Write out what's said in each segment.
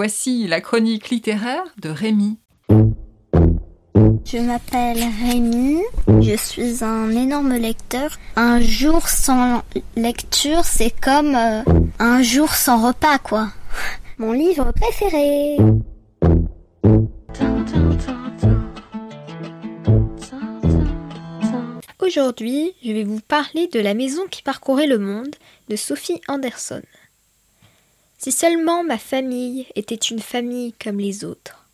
Voici la chronique littéraire de Rémi. Je m'appelle Rémi, je suis un énorme lecteur. Un jour sans lecture, c'est comme euh, un jour sans repas, quoi. Mon livre préféré. Aujourd'hui, je vais vous parler de La maison qui parcourait le monde de Sophie Anderson. Si seulement ma famille était une famille comme les autres.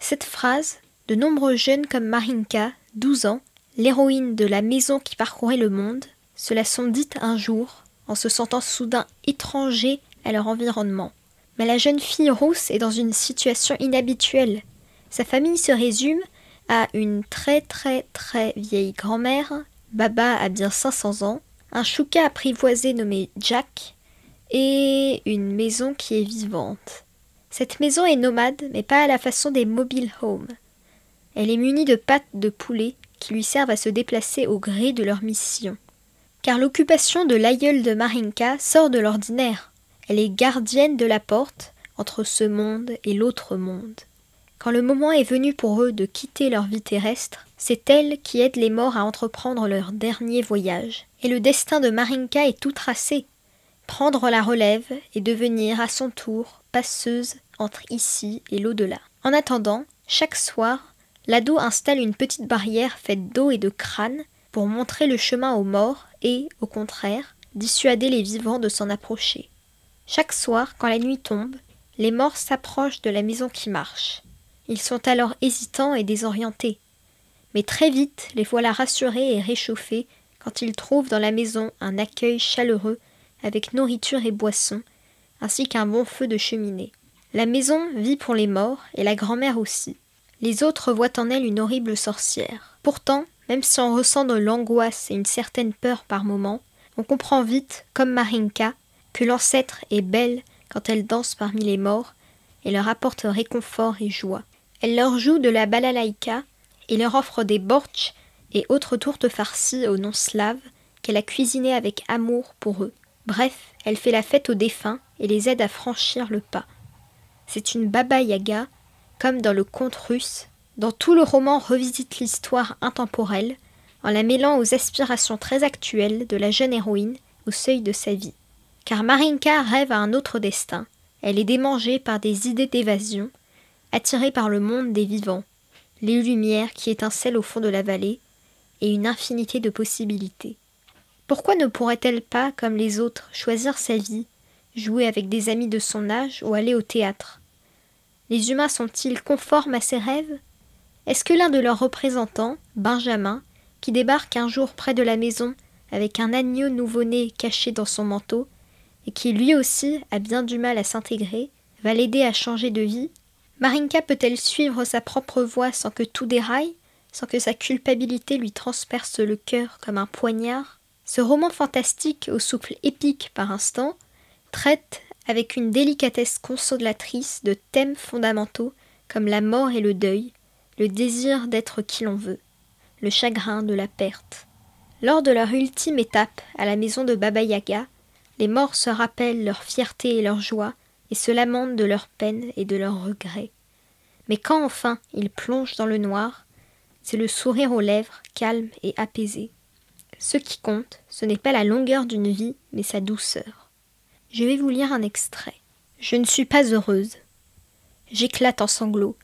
Cette phrase, de nombreux jeunes comme Marinka, 12 ans, l'héroïne de la maison qui parcourait le monde, se la sont dites un jour, en se sentant soudain étrangers à leur environnement. Mais la jeune fille rousse est dans une situation inhabituelle. Sa famille se résume à une très très très vieille grand-mère, Baba a bien 500 ans, un chouka apprivoisé nommé Jack, et une maison qui est vivante. Cette maison est nomade, mais pas à la façon des mobile homes. Elle est munie de pattes de poulet qui lui servent à se déplacer au gré de leur mission. Car l'occupation de l'aïeul de Marinka sort de l'ordinaire. Elle est gardienne de la porte entre ce monde et l'autre monde. Quand le moment est venu pour eux de quitter leur vie terrestre, c'est elle qui aide les morts à entreprendre leur dernier voyage. Et le destin de Marinka est tout tracé prendre la relève et devenir à son tour passeuse entre ici et l'au-delà. En attendant, chaque soir, l'ado installe une petite barrière faite d'eau et de crâne pour montrer le chemin aux morts et, au contraire, dissuader les vivants de s'en approcher. Chaque soir, quand la nuit tombe, les morts s'approchent de la maison qui marche. Ils sont alors hésitants et désorientés. Mais très vite, les voilà rassurés et réchauffés quand ils trouvent dans la maison un accueil chaleureux avec nourriture et boissons, ainsi qu'un bon feu de cheminée. La maison vit pour les morts, et la grand-mère aussi. Les autres voient en elle une horrible sorcière. Pourtant, même si on ressent de l'angoisse et une certaine peur par moments, on comprend vite, comme Marinka, que l'ancêtre est belle quand elle danse parmi les morts et leur apporte réconfort et joie. Elle leur joue de la balalaïka et leur offre des bortsch et autres tourtes farcies au nom slave qu'elle a cuisinées avec amour pour eux. Bref, elle fait la fête aux défunts et les aide à franchir le pas. C'est une Baba Yaga, comme dans le conte russe, dont tout le roman revisite l'histoire intemporelle, en la mêlant aux aspirations très actuelles de la jeune héroïne au seuil de sa vie. Car Marinka rêve à un autre destin, elle est démangée par des idées d'évasion, attirée par le monde des vivants, les lumières qui étincellent au fond de la vallée, et une infinité de possibilités. Pourquoi ne pourrait-elle pas, comme les autres, choisir sa vie, jouer avec des amis de son âge ou aller au théâtre? Les humains sont-ils conformes à ses rêves? Est-ce que l'un de leurs représentants, Benjamin, qui débarque un jour près de la maison avec un agneau nouveau-né caché dans son manteau, et qui lui aussi a bien du mal à s'intégrer, va l'aider à changer de vie? Marinka peut-elle suivre sa propre voie sans que tout déraille, sans que sa culpabilité lui transperce le cœur comme un poignard? Ce roman fantastique au souffle épique par instant traite avec une délicatesse consolatrice de thèmes fondamentaux comme la mort et le deuil, le désir d'être qui l'on veut, le chagrin de la perte. Lors de leur ultime étape à la maison de Baba Yaga, les morts se rappellent leur fierté et leur joie et se lamentent de leur peine et de leurs regrets. Mais quand enfin ils plongent dans le noir, c'est le sourire aux lèvres calme et apaisé. Ce qui compte, ce n'est pas la longueur d'une vie, mais sa douceur. Je vais vous lire un extrait. Je ne suis pas heureuse. J'éclate en sanglots.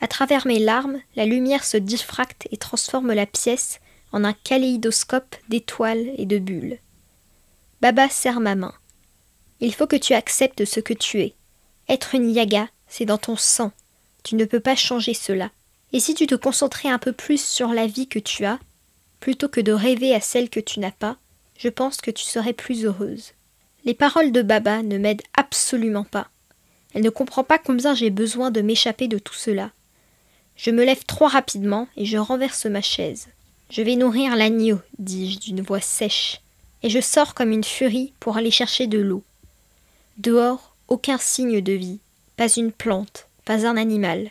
À travers mes larmes, la lumière se diffracte et transforme la pièce en un kaléidoscope d'étoiles et de bulles. Baba serre ma main. Il faut que tu acceptes ce que tu es. Être une yaga, c'est dans ton sang. Tu ne peux pas changer cela. Et si tu te concentrais un peu plus sur la vie que tu as, Plutôt que de rêver à celle que tu n'as pas, je pense que tu serais plus heureuse. Les paroles de Baba ne m'aident absolument pas. Elle ne comprend pas combien j'ai besoin de m'échapper de tout cela. Je me lève trop rapidement et je renverse ma chaise. Je vais nourrir l'agneau, dis-je d'une voix sèche, et je sors comme une furie pour aller chercher de l'eau. Dehors, aucun signe de vie, pas une plante, pas un animal,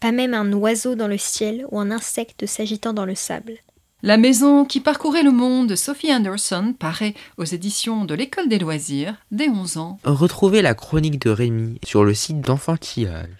pas même un oiseau dans le ciel ou un insecte s'agitant dans le sable. La maison qui parcourait le monde de Sophie Anderson paraît aux éditions de l'École des loisirs dès 11 ans. Retrouvez la chronique de Rémi sur le site d'enfantillage.